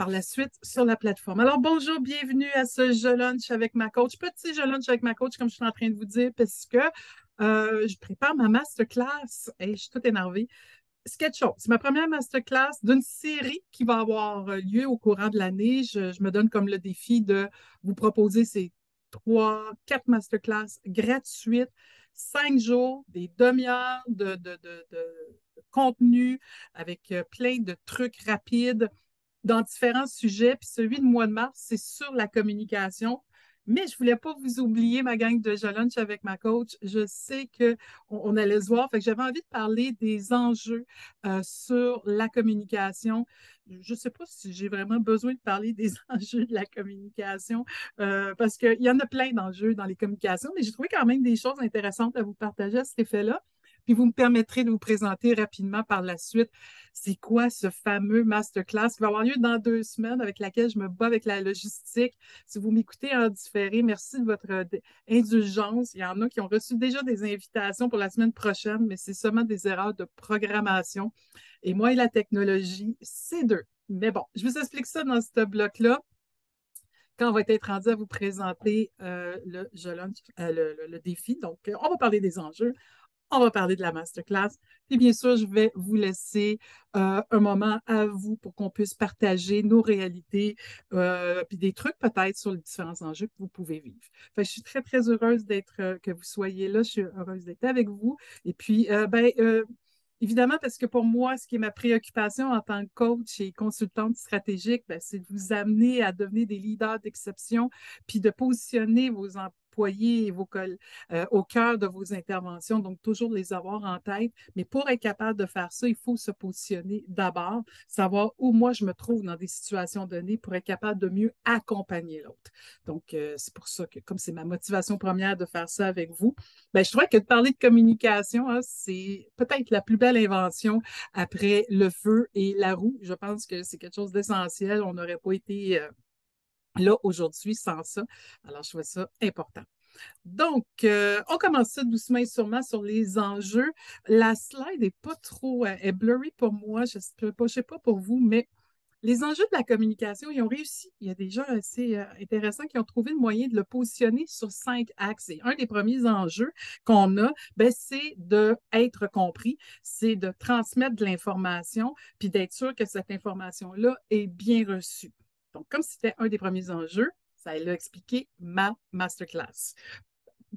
par la suite sur la plateforme. Alors, bonjour, bienvenue à ce Je Lunch avec ma coach. Petit Je Lunch avec ma coach, comme je suis en train de vous dire, parce que euh, je prépare ma masterclass et je suis toute énervée. SketchUp, c'est ma première masterclass d'une série qui va avoir lieu au courant de l'année. Je, me donne comme le défi de vous proposer ces trois, quatre masterclass gratuites, cinq jours, des demi-heures de, de, contenu avec euh, plein de trucs rapides dans différents sujets. Puis celui de mois de mars, c'est sur la communication. Mais je ne voulais pas vous oublier, ma gang de Je avec ma coach. Je sais qu'on on allait se voir. Fait que j'avais envie de parler des enjeux euh, sur la communication. Je ne sais pas si j'ai vraiment besoin de parler des enjeux de la communication euh, parce qu'il y en a plein d'enjeux dans les communications, mais j'ai trouvé quand même des choses intéressantes à vous partager à cet effet-là. Puis vous me permettrez de vous présenter rapidement par la suite c'est quoi ce fameux masterclass qui va avoir lieu dans deux semaines avec laquelle je me bats avec la logistique? Si vous m'écoutez en différé, merci de votre euh, indulgence. Il y en a qui ont reçu déjà des invitations pour la semaine prochaine, mais c'est seulement des erreurs de programmation. Et moi et la technologie, c'est deux. Mais bon, je vous explique ça dans ce bloc-là quand on va être rendu à vous présenter euh, le, euh, le, défi. Donc, on va parler des enjeux, on va parler de la masterclass. Puis bien sûr, je vais vous laisser euh, un moment à vous pour qu'on puisse partager nos réalités, euh, puis des trucs peut-être sur les différents enjeux que vous pouvez vivre. je suis très, très heureuse d'être, euh, que vous soyez là. Je suis heureuse d'être avec vous. Et puis, ben, Évidemment, parce que pour moi, ce qui est ma préoccupation en tant que coach et consultante stratégique, ben, c'est de vous amener à devenir des leaders d'exception, puis de positionner vos, employés vos euh, au cœur de vos interventions, donc toujours les avoir en tête. Mais pour être capable de faire ça, il faut se positionner d'abord, savoir où moi je me trouve dans des situations données pour être capable de mieux accompagner l'autre. Donc, euh, c'est pour ça que, comme c'est ma motivation première de faire ça avec vous, ben, je trouvais que de parler de communication, hein, c'est peut-être la plus belle invention après le feu et la roue. Je pense que c'est quelque chose d'essentiel. On n'aurait pas été euh, là aujourd'hui sans ça. Alors, je trouve ça important. Donc, euh, on commence ça doucement et sûrement sur les enjeux. La slide n'est pas trop euh, est blurry pour moi, je ne sais, pas pour vous, mais les enjeux de la communication, ils ont réussi. Il y a des gens assez euh, intéressants qui ont trouvé le moyen de le positionner sur cinq axes. Et un des premiers enjeux qu'on a, ben, c'est d'être compris, c'est de transmettre de l'information, puis d'être sûr que cette information-là est bien reçue. Donc, comme c'était un des premiers enjeux, ça l'a expliqué ma masterclass.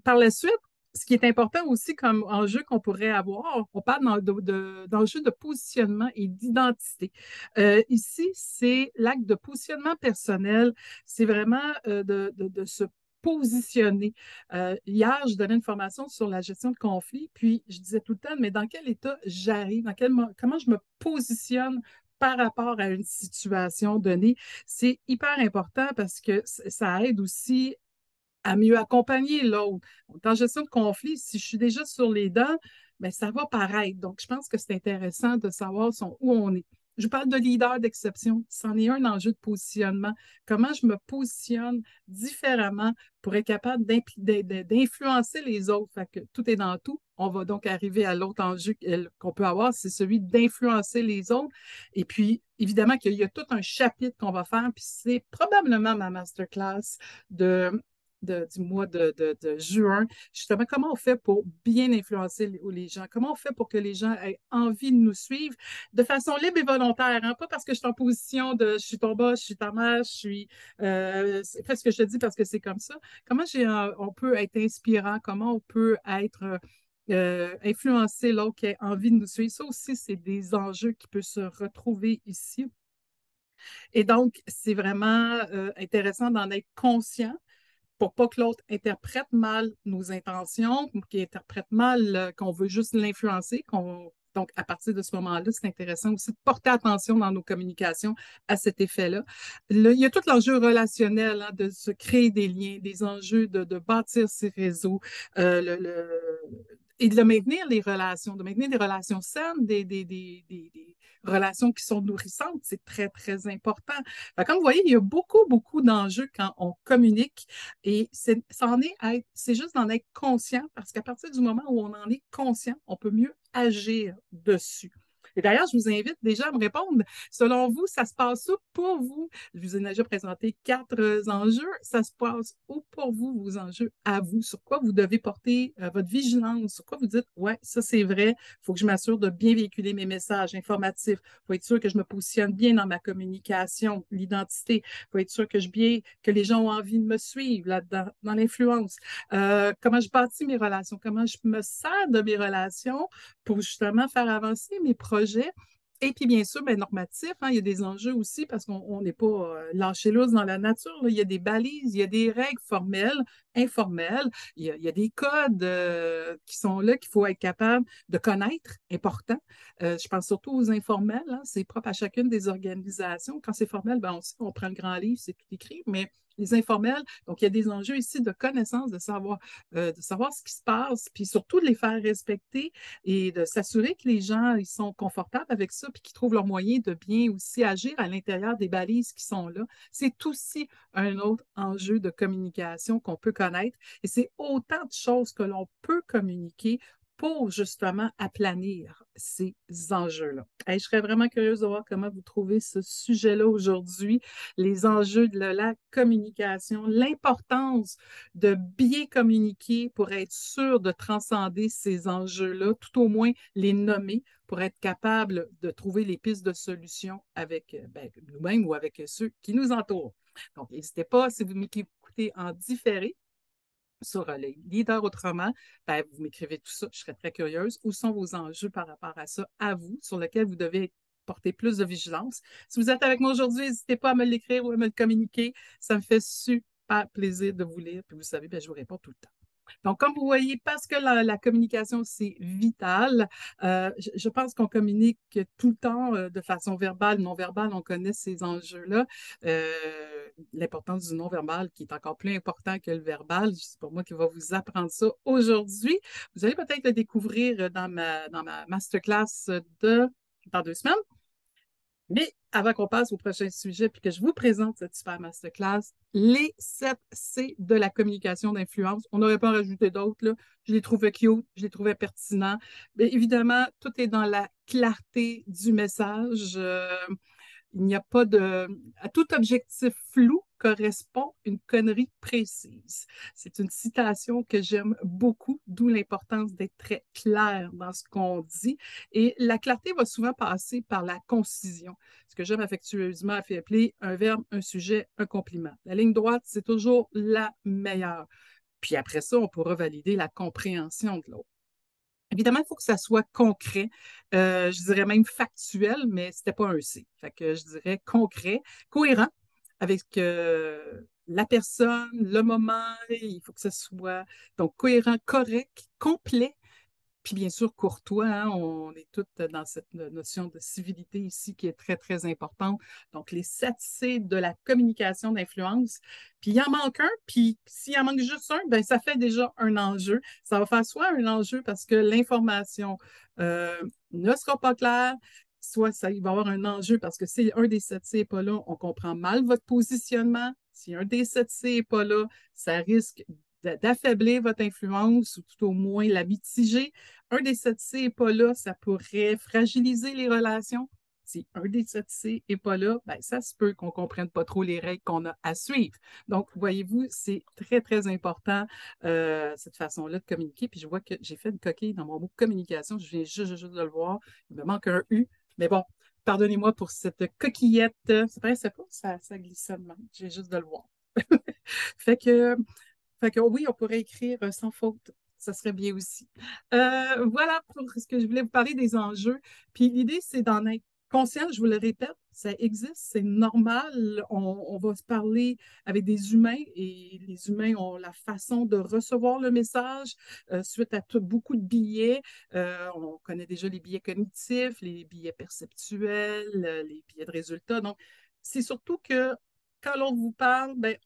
Par la suite, ce qui est important aussi comme enjeu qu'on pourrait avoir, on parle d'enjeu de, positionnement et d'identité. Euh, ici, c'est l'acte de positionnement personnel. C'est vraiment euh, de, se positionner. Euh, hier, je donnais une formation sur la gestion de conflits, puis je disais tout le temps, mais dans quel état j'arrive, comment je me positionne par rapport à une situation donnée. C'est hyper important parce que ça aide aussi à mieux accompagner l'autre. En gestion de conflit, si je suis déjà sur les dents, bien, ça va paraître. Donc, je pense que c'est intéressant de savoir où on est. Je parle de leader d'exception. C'en est un enjeu de positionnement. Comment je me positionne différemment pour être capable d'influencer les autres? Fait que tout est dans tout. On va donc arriver à l'autre enjeu qu'on peut avoir, c'est celui d'influencer les autres. Et puis, évidemment qu'il y a tout un chapitre qu'on va faire, puis c'est probablement ma masterclass du mois de, juin, justement, comment on fait pour bien influencer les, gens? Comment on fait pour que les gens aient envie de nous suivre de façon libre et volontaire, hein? pas parce que je suis en position de je suis ton boss, je suis ta mère, je suis. Euh, fais ce que je te dis parce que c'est comme ça. Comment on peut être inspirant? Comment on peut être. Euh, influencer l'autre qui a envie de nous suivre. Ça aussi, c'est des enjeux qui peuvent se retrouver ici. Et donc, c'est vraiment euh, intéressant d'en être conscient pour pas que l'autre interprète mal nos intentions, qu'il interprète mal euh, qu'on veut juste l'influencer, donc, à partir de ce moment-là, c'est intéressant aussi de porter attention dans nos communications à cet effet-là. il y a tout l'enjeu relationnel hein, de se créer des liens, des enjeux de, bâtir ces réseaux, et de maintenir les relations, de maintenir des relations saines, des, des, relations qui sont nourrissantes, c'est très, très important. comme vous voyez, il y a beaucoup, beaucoup d'enjeux quand on communique et c'est, est, c'est juste d'en être conscient parce qu'à partir du moment où on en est conscient, on peut mieux agir dessus. Et d'ailleurs, je vous invite déjà à me répondre. Selon vous, ça se passe où pour vous? Je vous ai déjà présenté quatre euh, enjeux. Ça se passe où pour vous, vos enjeux à vous? Sur quoi vous devez porter euh, votre vigilance? Sur quoi vous dites, ouais, ça c'est vrai, il faut que je m'assure de bien véhiculer mes messages informatifs. Il faut être sûr que je me positionne bien dans ma communication, l'identité. Il faut être sûr que je bien, que les gens ont envie de me suivre là-dedans, dans l'influence. Euh, comment je bâtis mes relations? Comment je me sers de mes relations pour justement faire avancer mes projets. Et puis, bien sûr, bien, normatif, hein, il y a des enjeux aussi parce qu'on n'est pas euh, lâché dans la nature. Il y a des balises, il y a des règles formelles, informelles, il y a, des codes euh, qui sont là qu'il faut être capable de connaître, important. Euh, je pense surtout aux informels, hein, c'est propre à chacune des organisations. Quand c'est formel, ben, on, on prend le grand livre, c'est tout écrit, mais les informels. Donc, il y a des enjeux ici de connaissance, de savoir, euh, de savoir ce qui se passe, puis surtout de les faire respecter et de s'assurer que les gens ils sont confortables avec ça, puis qu'ils trouvent leur moyen de bien aussi agir à l'intérieur des balises qui sont là. C'est aussi un autre enjeu de communication qu'on peut connaître. Et c'est autant de choses que l'on peut communiquer pour justement aplanir ces enjeux-là. je serais vraiment curieuse de voir comment vous trouvez ce sujet-là aujourd'hui, les enjeux de la communication, l'importance de bien communiquer pour être sûr de transcender ces enjeux-là, tout au moins les nommer pour être capable de trouver les pistes de solutions avec ben, nous-mêmes ou avec ceux qui nous entourent. Donc, n'hésitez pas, si vous m'écoutez en différé, sur euh, les leaders autrement, ben, vous m'écrivez tout ça, je serais très curieuse. Où sont vos enjeux par rapport à ça, à vous, sur lesquels vous devez porter plus de vigilance? Si vous êtes avec moi aujourd'hui, n'hésitez pas à me l'écrire ou à me le communiquer. Ça me fait super plaisir de vous lire. Puis vous savez, ben, je vous réponds tout le temps. Donc, comme vous voyez, parce que la, communication, c'est vital, euh, je, pense qu'on communique tout le temps euh, de façon verbale, non verbale, on connaît ces enjeux-là. L'importance du non-verbal qui est encore plus important que le verbal. C'est pour moi qui va vous apprendre ça aujourd'hui. Vous allez peut-être le découvrir dans ma, dans ma masterclass de dans deux semaines. Mais avant qu'on passe au prochain sujet puis que je vous présente cette super masterclass, les 7 C de la communication d'influence. On n'aurait pas rajouté d'autres. Je les trouvais cute, je les trouvais pertinents. Mais évidemment, tout est dans la clarté du message. Euh, il n'y a pas de. À tout objectif flou correspond une connerie précise. C'est une citation que j'aime beaucoup, d'où l'importance d'être très clair dans ce qu'on dit. Et la clarté va souvent passer par la concision, ce que j'aime affectueusement appeler un verbe, un sujet, un compliment. La ligne droite, c'est toujours la meilleure. Puis après ça, on pourra valider la compréhension de l'autre. Évidemment, il faut que ça soit concret, euh, je dirais même factuel, mais ce n'était pas un C. Fait que je dirais concret, cohérent avec euh, la personne, le moment, il faut que ce soit donc cohérent, correct, complet, puis bien sûr courtois. Hein. on est toutes dans cette notion de civilité ici qui est très, très importante. Donc, les 7 C de la communication d'influence. Puis il en manque un, puis s'il en manque juste un, ben ça fait déjà un enjeu. Ça va faire soit un enjeu parce que l'information euh, ne sera pas claire, soit ça, il va y avoir un enjeu parce que si un des 7 C n'est pas là, on comprend mal votre positionnement. Si un des 7 C n'est pas là, ça risque d'affaiblir votre influence ou tout au moins la mitiger. Un des 7C n'est pas là, ça pourrait fragiliser les relations. Si un des 7C n'est pas là, ben, ça se peut qu'on ne comprenne pas trop les règles qu'on a à suivre. Donc, voyez-vous, c'est très, très important euh, cette façon-là de communiquer. Puis je vois que j'ai fait une coquille dans mon mot communication. Je viens juste, juste de le voir. Il me manque un U. Mais bon, pardonnez-moi pour cette coquillette. Ça paraissait pas, ça, ça glissait de J'ai juste de le voir. fait que oui, on pourrait écrire euh, sans faute. Ça serait bien aussi. Euh, voilà pour ce que je voulais vous parler des enjeux. Puis l'idée, c'est d'en être conscient, je vous le répète, ça existe, c'est normal. On, va se parler avec des humains et les humains ont la façon de recevoir le message euh, suite à beaucoup de billets. on connaît déjà les billets cognitifs, les billets perceptuels, les billets de résultats. Donc, c'est surtout que quand l'on vous parle, ben,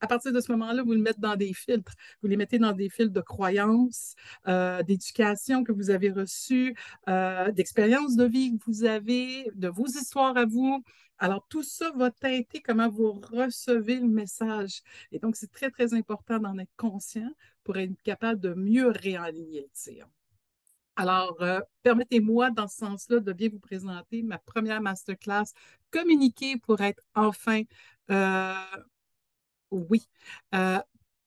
à partir de ce moment-là, vous le mettez dans des filtres. Vous les mettez dans des filtres de croyances, euh, d'éducation que vous avez reçues, euh, d'expériences de vie que vous avez, de vos histoires à vous. Alors, tout ça va teinter comment vous recevez le message. Et donc, c'est très, très important d'en être conscient pour être capable de mieux réaligner le tir. Alors, euh, permettez-moi, dans ce sens-là, de bien vous présenter ma première masterclass Communiquer pour être enfin, oui, euh,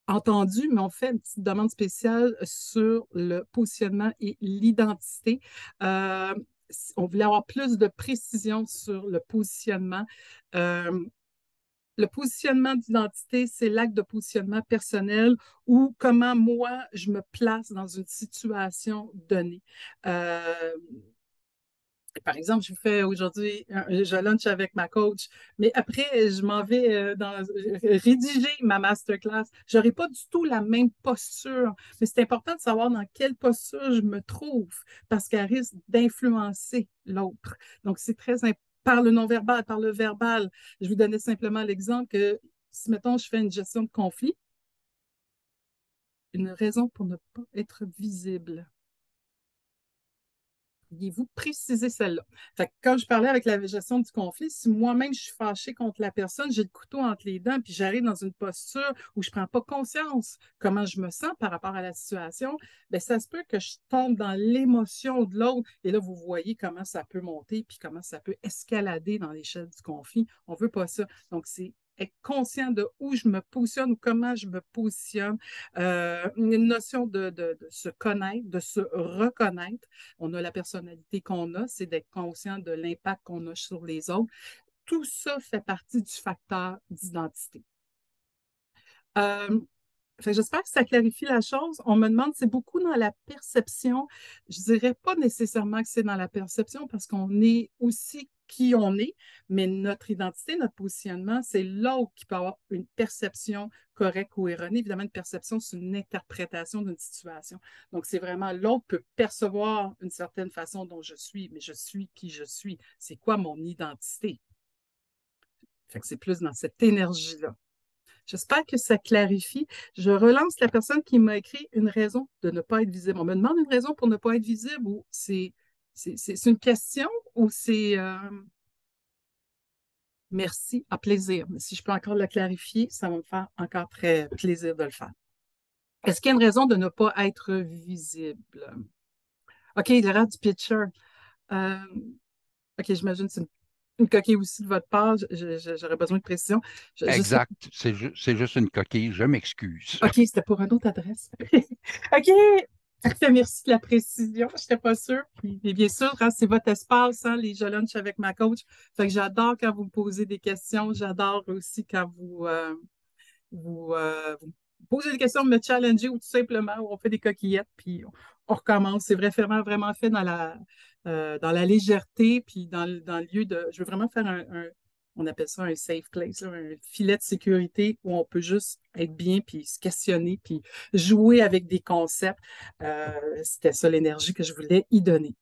entendu, mais on fait une petite demande spéciale sur le positionnement et l'identité. on voulait avoir plus de précision sur le positionnement. Le positionnement d'identité, c'est l'acte de positionnement personnel ou comment moi, je me place dans une situation donnée. Euh, par exemple, je fais aujourd'hui, je lunch avec ma coach, mais après, je m'en vais euh, rédiger ma masterclass. Je n'aurai pas du tout la même posture, mais c'est important de savoir dans quelle posture je me trouve parce qu'elle risque d'influencer l'autre. Donc, c'est très important par le non-verbal, par le verbal. Je vous donnais simplement l'exemple que si, mettons, je fais une gestion de conflit, une raison pour ne pas être visible vous préciser celle-là? quand je parlais avec la gestion du conflit, si moi-même je suis fâchée contre la personne, j'ai le couteau entre les dents, puis j'arrive dans une posture où je ne prends pas conscience comment je me sens par rapport à la situation, bien, ça se peut que je tombe dans l'émotion de l'autre. Et là, vous voyez comment ça peut monter, puis comment ça peut escalader dans l'échelle du conflit. On ne veut pas ça. Donc, c'est être conscient de où je me positionne ou comment je me positionne. Euh, une notion de, se connaître, de se reconnaître. On a la personnalité qu'on a, c'est d'être conscient de l'impact qu'on a sur les autres. Tout ça fait partie du facteur d'identité. Euh, J'espère que ça clarifie la chose. On me demande, c'est beaucoup dans la perception. Je dirais pas nécessairement que c'est dans la perception parce qu'on est aussi qui on est, mais notre identité, notre positionnement, c'est l'autre qui peut avoir une perception correcte ou erronée. Évidemment, une perception, c'est une interprétation d'une situation. Donc, c'est vraiment l'autre peut percevoir une certaine façon dont je suis, mais je suis qui je suis. C'est quoi mon identité? Fait que c'est plus dans cette énergie-là. J'espère que ça clarifie. Je relance la personne qui m'a écrit une raison de ne pas être visible. On me demande une raison pour ne pas être visible ou c'est c'est une question ou c'est euh, merci, à plaisir? Mais si je peux encore le clarifier, ça va me faire encore très plaisir de le faire. Est-ce qu'il y a une raison de ne pas être visible? OK, il y aura du pitcher. Euh, OK, j'imagine que c'est une, coquille aussi de votre part. J'aurais besoin de précision. exact. C'est juste une coquille. Je m'excuse. OK, c'était pour une autre adresse. OK, Merci de la précision. Je n'étais pas sûre. Et bien sûr, hein, c'est votre espace, hein, les Je lunch avec ma coach. Fait que j'adore quand vous me posez des questions. J'adore aussi quand vous, euh, euh, vous, posez des questions, me challenger ou tout simplement on fait des coquillettes, puis on, recommence. C'est vraiment, vraiment fait dans la, euh, dans la légèreté, puis dans, dans, le lieu de. Je veux vraiment faire un on appelle ça un safe place, un filet de sécurité où on peut juste être bien, puis se questionner, puis jouer avec des concepts. Euh, c'était ça l'énergie que je voulais y donner.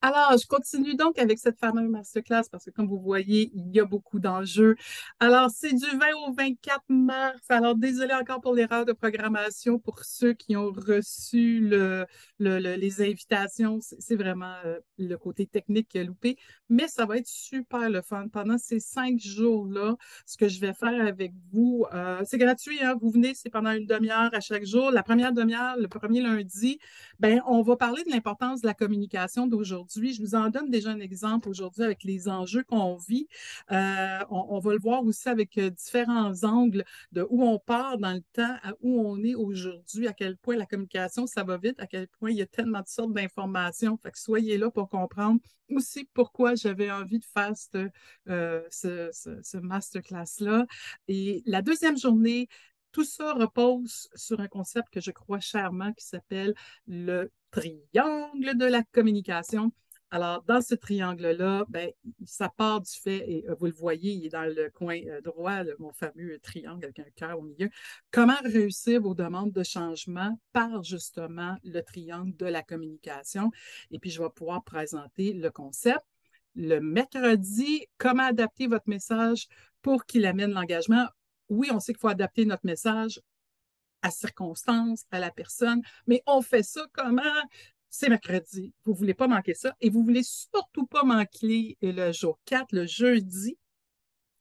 Alors, je continue donc avec cette fameuse masterclass parce que comme vous voyez, il y a beaucoup d'enjeux. Alors, c'est du 20 au 24 mars. Alors, désolé encore pour l'erreur de programmation pour ceux qui ont reçu le, les invitations. C'est vraiment euh, le côté technique qui a loupé, mais ça va être super le fun. Pendant ces cinq jours-là, ce que je vais faire avec vous, euh, c'est gratuit. Hein? Vous venez, c'est pendant une demi-heure à chaque jour. La première demi-heure, le premier lundi, ben, on va parler de l'importance de la communication d'aujourd'hui je vous en donne déjà un exemple aujourd'hui avec les enjeux qu'on vit. Euh, on, va le voir aussi avec euh, différents angles de où on part dans le temps à où on est aujourd'hui, à quel point la communication, ça va vite, à quel point il y a tellement de sortes d'informations. Fait que soyez là pour comprendre aussi pourquoi j'avais envie de faire euh, ce, ce masterclass-là. Et la deuxième journée, tout ça repose sur un concept que je crois chèrement qui s'appelle le triangle de la communication. Alors, dans ce triangle-là, ben, ça part du fait, et euh, vous le voyez, il est dans le coin euh, droit, mon fameux triangle avec un cœur au milieu. Comment réussir vos demandes de changement par justement le triangle de la communication? Et puis, je vais pouvoir présenter le concept. Le mercredi, comment adapter votre message pour qu'il amène l'engagement? Oui, on sait qu'il faut adapter notre message à circonstances, à la personne, mais on fait ça comment? C'est mercredi. Vous ne voulez pas manquer ça et vous ne voulez surtout pas manquer le jour 4, le jeudi,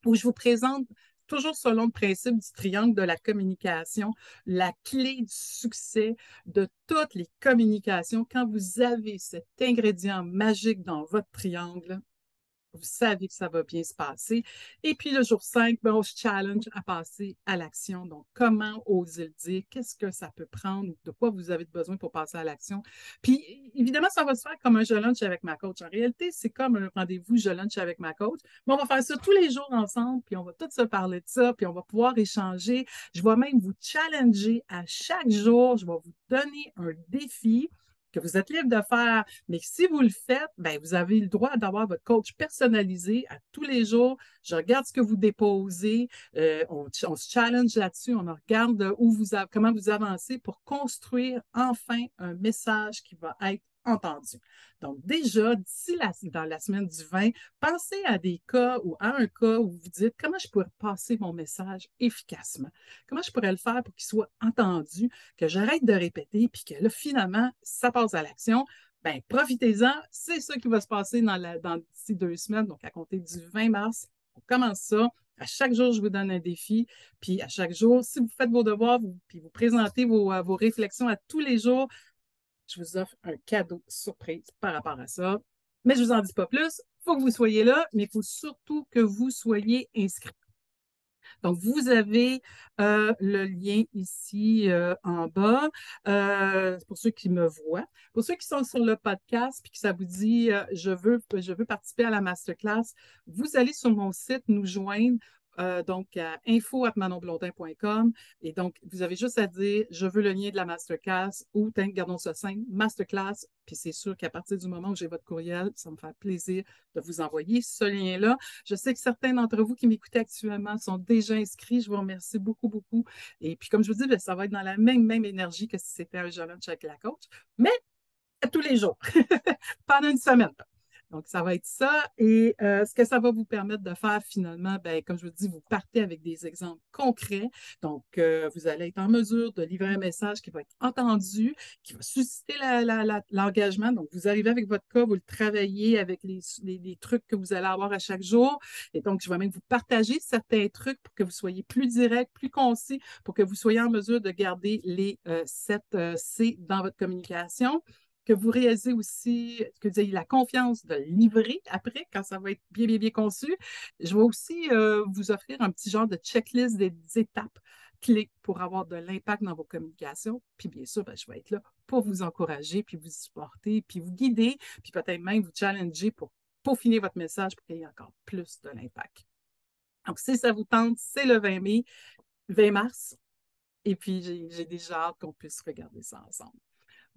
où je vous présente toujours selon le principe du triangle de la communication, la clé du succès de toutes les communications, quand vous avez cet ingrédient magique dans votre triangle, vous savez que ça va bien se passer. Et puis le jour 5, ben, on se challenge à passer à l'action. Donc, comment oser le dire? Qu'est-ce que ça peut prendre? De quoi vous avez besoin pour passer à l'action? Puis, évidemment, ça va se faire comme un jeu lunch avec ma coach. En réalité, c'est comme un rendez-vous jeu lunch avec ma coach. Mais on va faire ça tous les jours ensemble, puis on va tous se parler de ça, puis on va pouvoir échanger. Je vais même vous challenger à chaque jour. Je vais vous donner un défi que vous êtes libre de faire. Mais si vous le faites, ben, vous avez le droit d'avoir votre coach personnalisé à tous les jours. Je regarde ce que vous déposez, euh, on, se challenge là-dessus, on regarde où vous comment vous avancez pour construire enfin un message qui va être entendu. Donc, déjà, d'ici la, dans la semaine du 20, pensez à des cas ou à un cas où vous dites comment je pourrais passer mon message efficacement, comment je pourrais le faire pour qu'il soit entendu, que j'arrête de répéter, puis que là, finalement, ça passe à l'action? Bien, profitez-en. C'est ça qui va se passer dans, la, d'ici deux semaines, donc à compter du 20 mars. On commence ça. À chaque jour, je vous donne un défi. Puis à chaque jour, si vous faites vos devoirs, vous, puis vous présentez vos, euh, vos réflexions à tous les jours, je vous offre un cadeau surprise par rapport à ça. Mais je ne vous en dis pas plus. Il faut que vous soyez là, mais il faut surtout que vous soyez inscrit. Donc, vous avez euh, le lien ici euh, en bas euh, pour ceux qui me voient. Pour ceux qui sont sur le podcast puis que ça vous dit je, veux, je veux participer à la masterclass, vous allez sur mon site nous joindre. Euh, donc à info.manonblondin.com. Et donc, vous avez juste à dire je veux le lien de la masterclass ou gardons ça simple, masterclass. Puis c'est sûr qu'à partir du moment où j'ai votre courriel, ça me fait plaisir de vous envoyer ce lien-là. Je sais que certains d'entre vous qui m'écoutez actuellement sont déjà inscrits. Je vous remercie beaucoup, beaucoup. Et puis, comme je vous dis, ben, ça va être dans la même, même énergie que si c'était un jeune avec la coach, mais à tous les jours, pendant une semaine. Donc, ça va être ça. Et euh, ce que ça va vous permettre de faire finalement, ben, comme je vous dis, vous partez avec des exemples concrets. Donc, euh, vous allez être en mesure de livrer un message qui va être entendu, qui va susciter l'engagement. donc, vous arrivez avec votre cas, vous le travaillez avec les, trucs que vous allez avoir à chaque jour. Et donc, je vais même vous partager certains trucs pour que vous soyez plus direct, plus concis, pour que vous soyez en mesure de garder les euh, 7 C dans votre communication que vous réalisez aussi, que vous ayez la confiance de livrer après, quand ça va être bien, bien, bien conçu. Je vais aussi euh, vous offrir un petit genre de checklist des étapes clés pour avoir de l'impact dans vos communications. Puis bien sûr, ben, je vais être là pour vous encourager, puis vous supporter, puis vous guider, puis peut-être même vous challenger pour peaufiner votre message pour qu'il y ait encore plus de l'impact. Donc, si ça vous tente, c'est le 20 mai, 20 mars. Et puis, j'ai déjà hâte qu'on puisse regarder ça ensemble.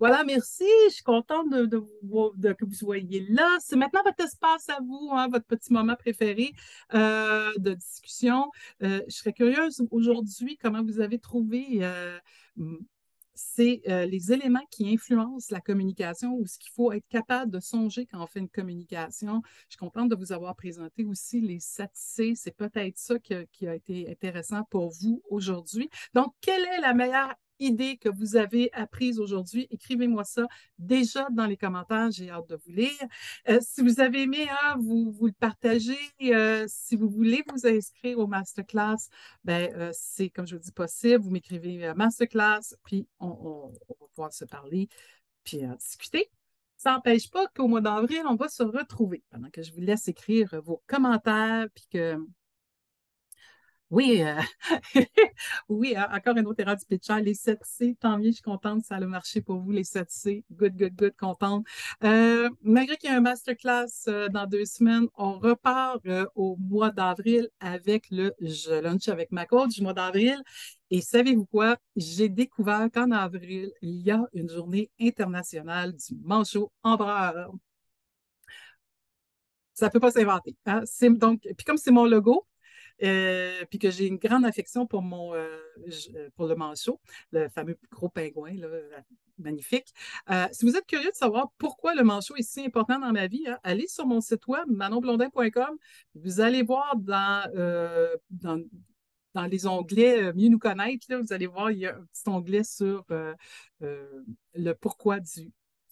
Voilà, merci. Je suis contente de, que vous soyez là. C'est maintenant votre espace à vous, hein, votre petit moment préféré euh, de discussion. Euh, je serais curieuse aujourd'hui comment vous avez trouvé euh, les éléments qui influencent la communication ou ce qu'il faut être capable de songer quand on fait une communication. Je suis contente de vous avoir présenté aussi les 7 C'est peut-être ça qui qui a, été intéressant pour vous aujourd'hui. Donc, quelle est la meilleure idées que vous avez apprises aujourd'hui, écrivez-moi ça déjà dans les commentaires. J'ai hâte de vous lire. Euh, si vous avez aimé, hein, vous, vous le partagez. Euh, si vous voulez vous inscrire au masterclass, ben, euh, c'est, comme je vous dis, possible. Vous m'écrivez masterclass, puis on, va pouvoir se parler, puis discuter. Ça n'empêche pas qu'au mois d'avril, on va se retrouver pendant que je vous laisse écrire vos commentaires, puis que oui, euh, oui, encore une autre erreur du pitcher. Les 7C, tant mieux, je suis contente, ça a marché pour vous, les 7C. Good, good, good, contente. Euh, malgré qu'il y ait un masterclass euh, dans deux semaines, on repart au mois d'avril avec le Je lunch avec ma coach du mois d'avril. Et savez-vous quoi? J'ai découvert qu'en avril, il y a une journée internationale du manchot bras. Ça ne peut pas s'inventer. Hein? Donc, puis comme c'est mon logo, euh, puis que j'ai une grande affection pour, mon, euh, euh, pour le manchot, le fameux gros pingouin, magnifique. si vous êtes curieux de savoir pourquoi le manchot est si important dans ma vie, hein, allez sur mon site web, manonblondin.com. Vous allez voir dans, dans, dans les onglets Mieux nous connaître, là, vous allez voir, il y a un petit onglet sur le pourquoi du,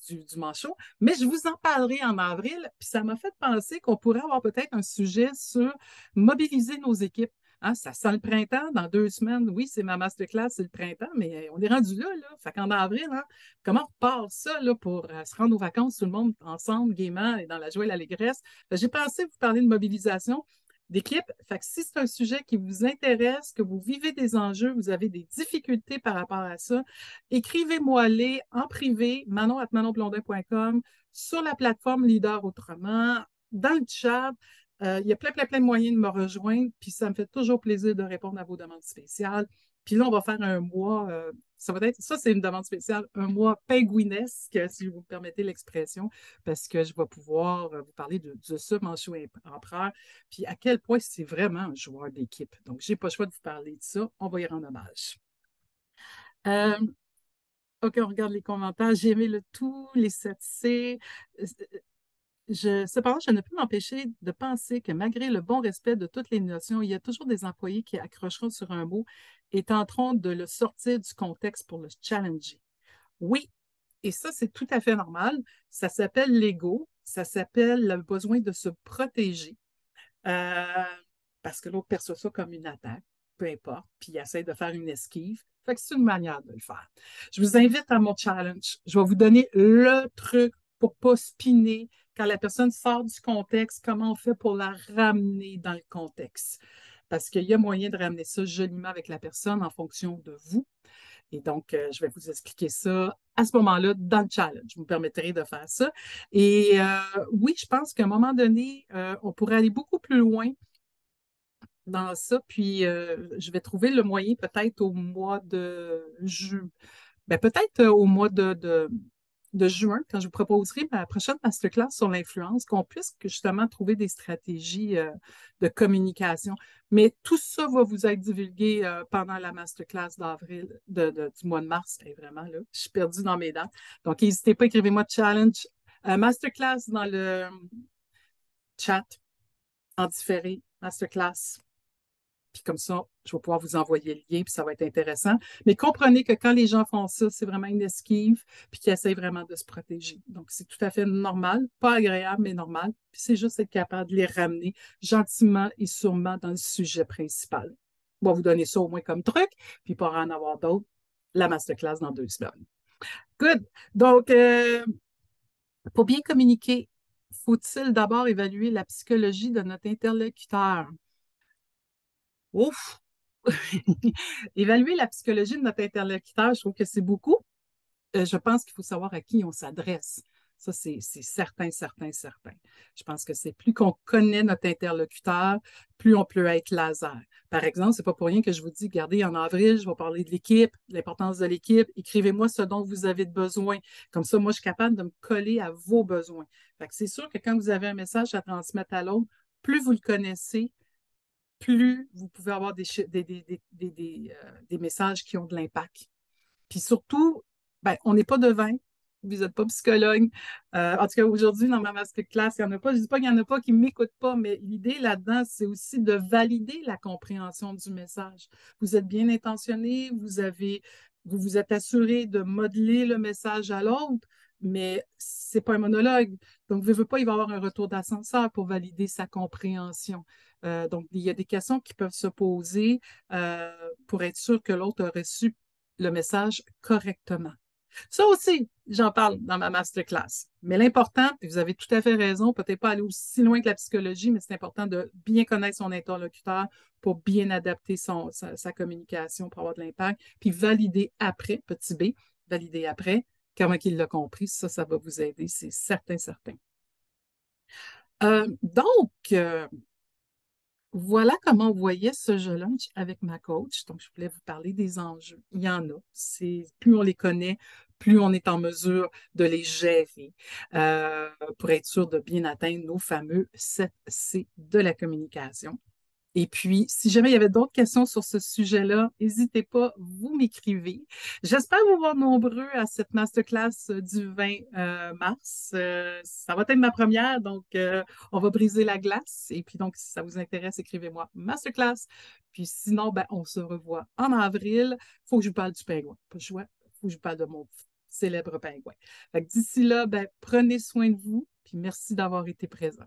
du, manchot. Mais je vous en parlerai en avril. Puis ça m'a fait penser qu'on pourrait avoir peut-être un sujet sur mobiliser nos équipes. Hein, ça sent le printemps dans deux semaines. Oui, c'est ma masterclass, c'est le printemps, mais on est rendu là. là. Fait qu'en avril, hein, comment on repart ça là, pour euh, se rendre aux vacances, tout le monde ensemble, gaiement et dans la joie et l'allégresse? J'ai pensé vous parler de mobilisation d'équipe. Fait que si c'est un sujet qui vous intéresse, que vous vivez des enjeux, vous avez des difficultés par rapport à ça, écrivez-moi-les en privé, manon.manonblondin.com, sur la plateforme Leader Autrement, dans le chat. Euh, il y a plein, plein, plein de moyens de me rejoindre, puis ça me fait toujours plaisir de répondre à vos demandes spéciales. Puis là, on va faire un mois, euh, ça va être, ça c'est une demande spéciale, un mois pingouinesque, si vous me permettez l'expression, parce que je vais pouvoir euh, vous parler de, de ce Manchou Empereur, puis à quel point c'est vraiment un joueur d'équipe. Donc, je n'ai pas le choix de vous parler de ça. On va y rendre hommage. OK, on regarde les commentaires. J'ai aimé le tout, les 7C cependant, je ne peux m'empêcher de penser que malgré le bon respect de toutes les notions, il y a toujours des employés qui accrocheront sur un mot et tenteront de le sortir du contexte pour le challenger. Oui, et ça, c'est tout à fait normal. Ça s'appelle l'ego, ça s'appelle le besoin de se protéger euh, parce que l'autre perçoit ça comme une attaque, peu importe, puis il essaie de faire une esquive. Fait que c'est une manière de le faire. Je vous invite à mon challenge. Je vais vous donner le truc pour pas spinner, quand la personne sort du contexte, comment on fait pour la ramener dans le contexte? Parce qu'il y a moyen de ramener ça joliment avec la personne en fonction de vous. Et donc, euh, je vais vous expliquer ça à ce moment-là dans le challenge. Vous permettrai de faire ça. Et euh, oui, je pense qu'à un moment donné, euh, on pourrait aller beaucoup plus loin dans ça. Puis, je vais trouver le moyen peut-être au mois de juin. Ben, peut-être au mois de, de juin, quand je vous proposerai ma prochaine masterclass sur l'influence, qu'on puisse justement trouver des stratégies euh, de communication. Mais tout ça va vous être divulgué euh, pendant la masterclass d'avril, du mois de mars. Vraiment, là, je suis perdue dans mes dates. Donc, n'hésitez pas, écrivez-moi challenge. Euh, masterclass dans le chat en différé, masterclass puis comme ça, je vais pouvoir vous envoyer le lien, puis ça va être intéressant. Mais comprenez que quand les gens font ça, c'est vraiment une esquive, puis qu'ils essayent vraiment de se protéger. Donc, c'est tout à fait normal, pas agréable, mais normal. Puis c'est juste être capable de les ramener gentiment et sûrement dans le sujet principal. On va vous donner ça au moins comme truc, puis pour en avoir d'autres, la masterclass dans deux semaines. Good. Donc, euh, pour bien communiquer, faut-il d'abord évaluer la psychologie de notre interlocuteur? Ouf! Évaluer la psychologie de notre interlocuteur, je trouve que c'est beaucoup. Euh, je pense qu'il faut savoir à qui on s'adresse. Ça, c'est certain, certain, certain. Je pense que c'est plus qu'on connaît notre interlocuteur, plus on peut être laser. Par exemple, c'est pas pour rien que je vous dis, regardez, en avril, je vais parler de l'équipe, l'importance de l'équipe. Écrivez-moi ce dont vous avez besoin. Comme ça, moi, je suis capable de me coller à vos besoins. c'est sûr que quand vous avez un message à transmettre à l'autre, plus vous le connaissez, plus vous pouvez avoir des, des, euh, messages qui ont de l'impact. Puis surtout, ben, on n'est pas devin, vous n'êtes pas psychologue. Euh, en tout cas, aujourd'hui, dans ma masterclass, il n'y en a pas. Je ne dis pas qu'il n'y en a pas qui ne m'écoutent pas, mais l'idée là-dedans, c'est aussi de valider la compréhension du message. Vous êtes bien intentionné, vous avez, vous vous êtes assuré de modeler le message à l'autre, mais ce n'est pas un monologue. Donc, ne voulez pas, il va y avoir un retour d'ascenseur pour valider sa compréhension. Euh, donc, il y a des questions qui peuvent se poser euh, pour être sûr que l'autre a reçu le message correctement. Ça aussi, j'en parle dans ma masterclass. Mais l'important, et vous avez tout à fait raison, peut-être pas aller aussi loin que la psychologie, mais c'est important de bien connaître son interlocuteur pour bien adapter son, sa, communication pour avoir de l'impact, puis valider après, petit b, valider après, comment il l'a compris. Ça, ça va vous aider, c'est certain, certain. Euh, donc, voilà comment on voyait ce jeu lunch avec ma coach. Donc, je voulais vous parler des enjeux. Il y en a. Plus on les connaît, plus on est en mesure de les gérer euh, pour être sûr de bien atteindre nos fameux 7 C de la communication. Et puis, si jamais il y avait d'autres questions sur ce sujet-là, n'hésitez pas, vous m'écrivez. J'espère vous voir nombreux à cette masterclass euh, du 20 euh, mars. Euh, ça va être ma première, donc on va briser la glace. Et puis, donc, si ça vous intéresse, écrivez-moi masterclass. Puis sinon, ben, on se revoit en avril. Il faut que je vous parle du pingouin. Pas Il faut que je vous parle de mon célèbre pingouin. D'ici là, ben, prenez soin de vous. Puis merci d'avoir été présent.